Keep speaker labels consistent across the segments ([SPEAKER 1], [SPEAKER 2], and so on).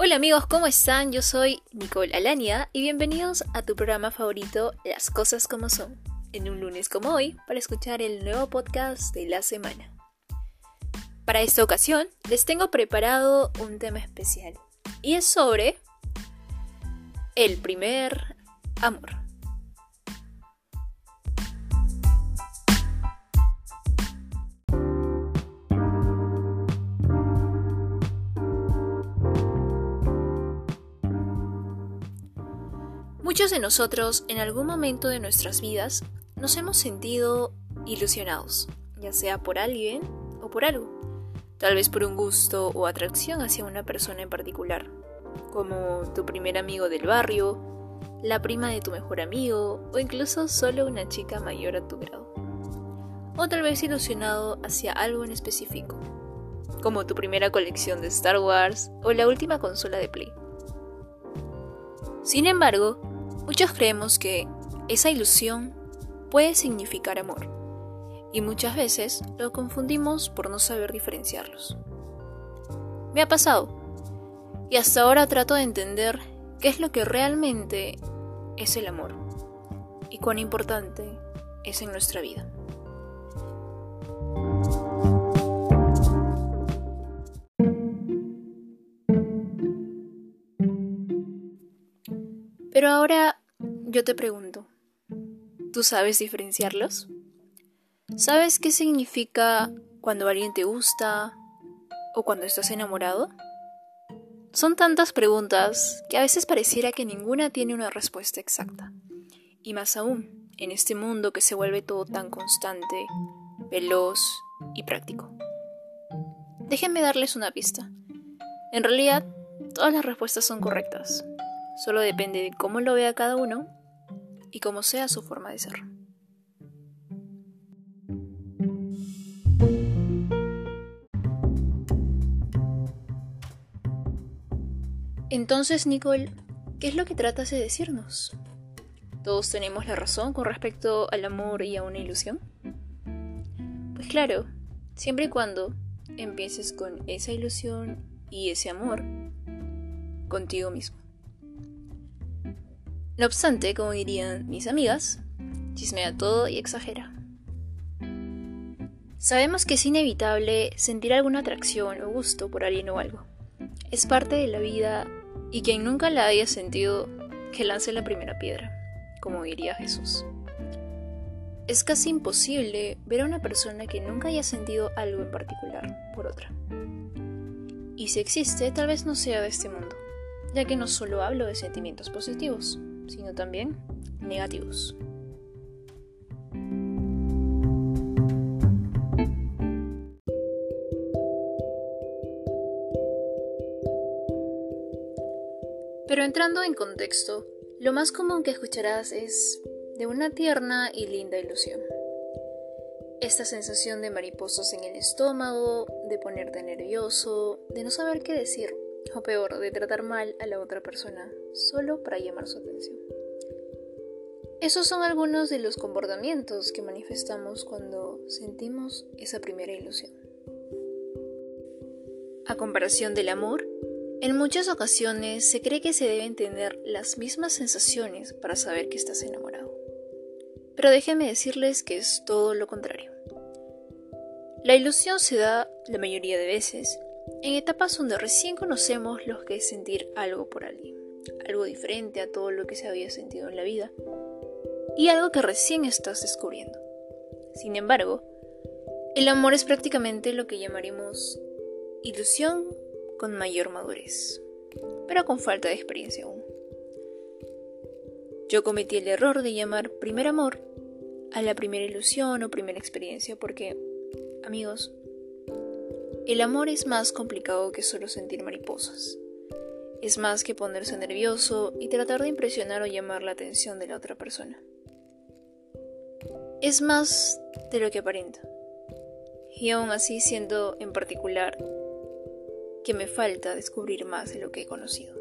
[SPEAKER 1] Hola amigos, ¿cómo están? Yo soy Nicole Alania y bienvenidos a tu programa favorito Las Cosas como Son, en un lunes como hoy, para escuchar el nuevo podcast de la semana. Para esta ocasión les tengo preparado un tema especial y es sobre el primer amor. Muchos de nosotros en algún momento de nuestras vidas nos hemos sentido ilusionados, ya sea por alguien o por algo, tal vez por un gusto o atracción hacia una persona en particular, como tu primer amigo del barrio, la prima de tu mejor amigo o incluso solo una chica mayor a tu grado. O tal vez ilusionado hacia algo en específico, como tu primera colección de Star Wars o la última consola de Play. Sin embargo, Muchos creemos que esa ilusión puede significar amor y muchas veces lo confundimos por no saber diferenciarlos. Me ha pasado y hasta ahora trato de entender qué es lo que realmente es el amor y cuán importante es en nuestra vida. Pero ahora yo te pregunto, ¿tú sabes diferenciarlos? ¿Sabes qué significa cuando alguien te gusta o cuando estás enamorado? Son tantas preguntas que a veces pareciera que ninguna tiene una respuesta exacta. Y más aún, en este mundo que se vuelve todo tan constante, veloz y práctico. Déjenme darles una pista. En realidad, todas las respuestas son correctas. Solo depende de cómo lo vea cada uno y cómo sea su forma de ser. Entonces, Nicole, ¿qué es lo que tratas de decirnos? ¿Todos tenemos la razón con respecto al amor y a una ilusión? Pues claro, siempre y cuando empieces con esa ilusión y ese amor contigo mismo. No obstante, como dirían mis amigas, chismea todo y exagera. Sabemos que es inevitable sentir alguna atracción o gusto por alguien o algo. Es parte de la vida y quien nunca la haya sentido, que lance la primera piedra, como diría Jesús. Es casi imposible ver a una persona que nunca haya sentido algo en particular por otra. Y si existe, tal vez no sea de este mundo, ya que no solo hablo de sentimientos positivos, sino también negativos. Pero entrando en contexto, lo más común que escucharás es de una tierna y linda ilusión. Esta sensación de mariposas en el estómago, de ponerte nervioso, de no saber qué decir, o peor, de tratar mal a la otra persona solo para llamar su atención. Esos son algunos de los comportamientos que manifestamos cuando sentimos esa primera ilusión. A comparación del amor, en muchas ocasiones se cree que se deben tener las mismas sensaciones para saber que estás enamorado. Pero déjenme decirles que es todo lo contrario. La ilusión se da la mayoría de veces en etapas donde recién conocemos lo que es sentir algo por alguien, algo diferente a todo lo que se había sentido en la vida, y algo que recién estás descubriendo. Sin embargo, el amor es prácticamente lo que llamaremos ilusión con mayor madurez, pero con falta de experiencia aún. Yo cometí el error de llamar primer amor a la primera ilusión o primera experiencia porque, amigos, el amor es más complicado que solo sentir mariposas. Es más que ponerse nervioso y tratar de impresionar o llamar la atención de la otra persona. Es más de lo que aparenta. Y aún así siento en particular que me falta descubrir más de lo que he conocido.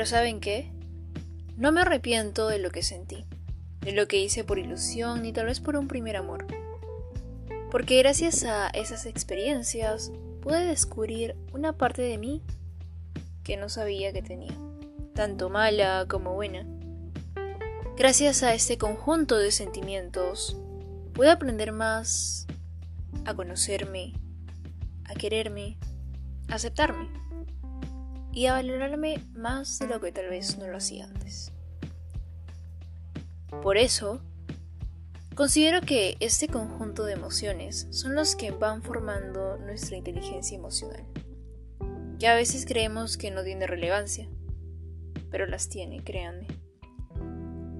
[SPEAKER 1] Pero ¿saben qué? No me arrepiento de lo que sentí. de lo que hice por ilusión ni tal vez por un primer amor. Porque gracias a esas experiencias pude descubrir una parte de mí que no sabía que tenía, tanto mala como buena. Gracias a este conjunto de sentimientos pude aprender más a conocerme, a quererme, a aceptarme y a valorarme más de lo que tal vez no lo hacía antes. Por eso, considero que este conjunto de emociones son los que van formando nuestra inteligencia emocional, que a veces creemos que no tiene relevancia, pero las tiene, créanme.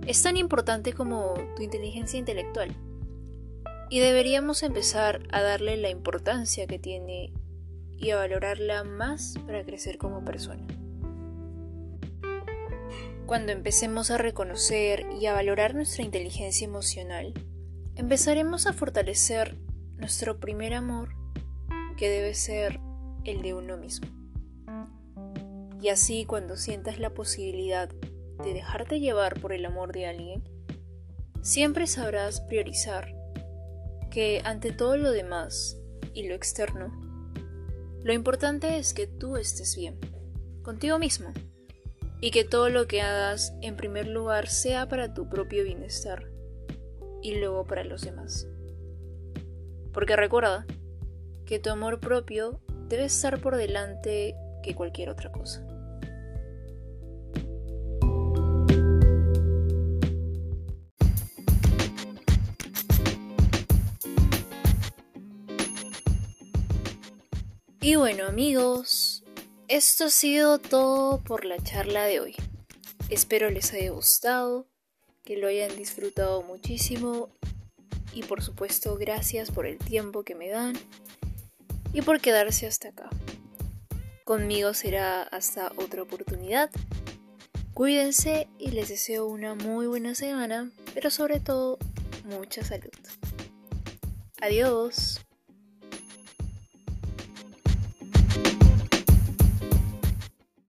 [SPEAKER 1] Es tan importante como tu inteligencia intelectual, y deberíamos empezar a darle la importancia que tiene y a valorarla más para crecer como persona. Cuando empecemos a reconocer y a valorar nuestra inteligencia emocional, empezaremos a fortalecer nuestro primer amor, que debe ser el de uno mismo. Y así cuando sientas la posibilidad de dejarte llevar por el amor de alguien, siempre sabrás priorizar que ante todo lo demás y lo externo, lo importante es que tú estés bien, contigo mismo y que todo lo que hagas en primer lugar sea para tu propio bienestar y luego para los demás. Porque recuerda que tu amor propio debe estar por delante que cualquier otra cosa. Y bueno amigos, esto ha sido todo por la charla de hoy. Espero les haya gustado, que lo hayan disfrutado muchísimo y por supuesto gracias por el tiempo que me dan y por quedarse hasta acá. Conmigo será hasta otra oportunidad. Cuídense y les deseo una muy buena semana, pero sobre todo mucha salud. Adiós.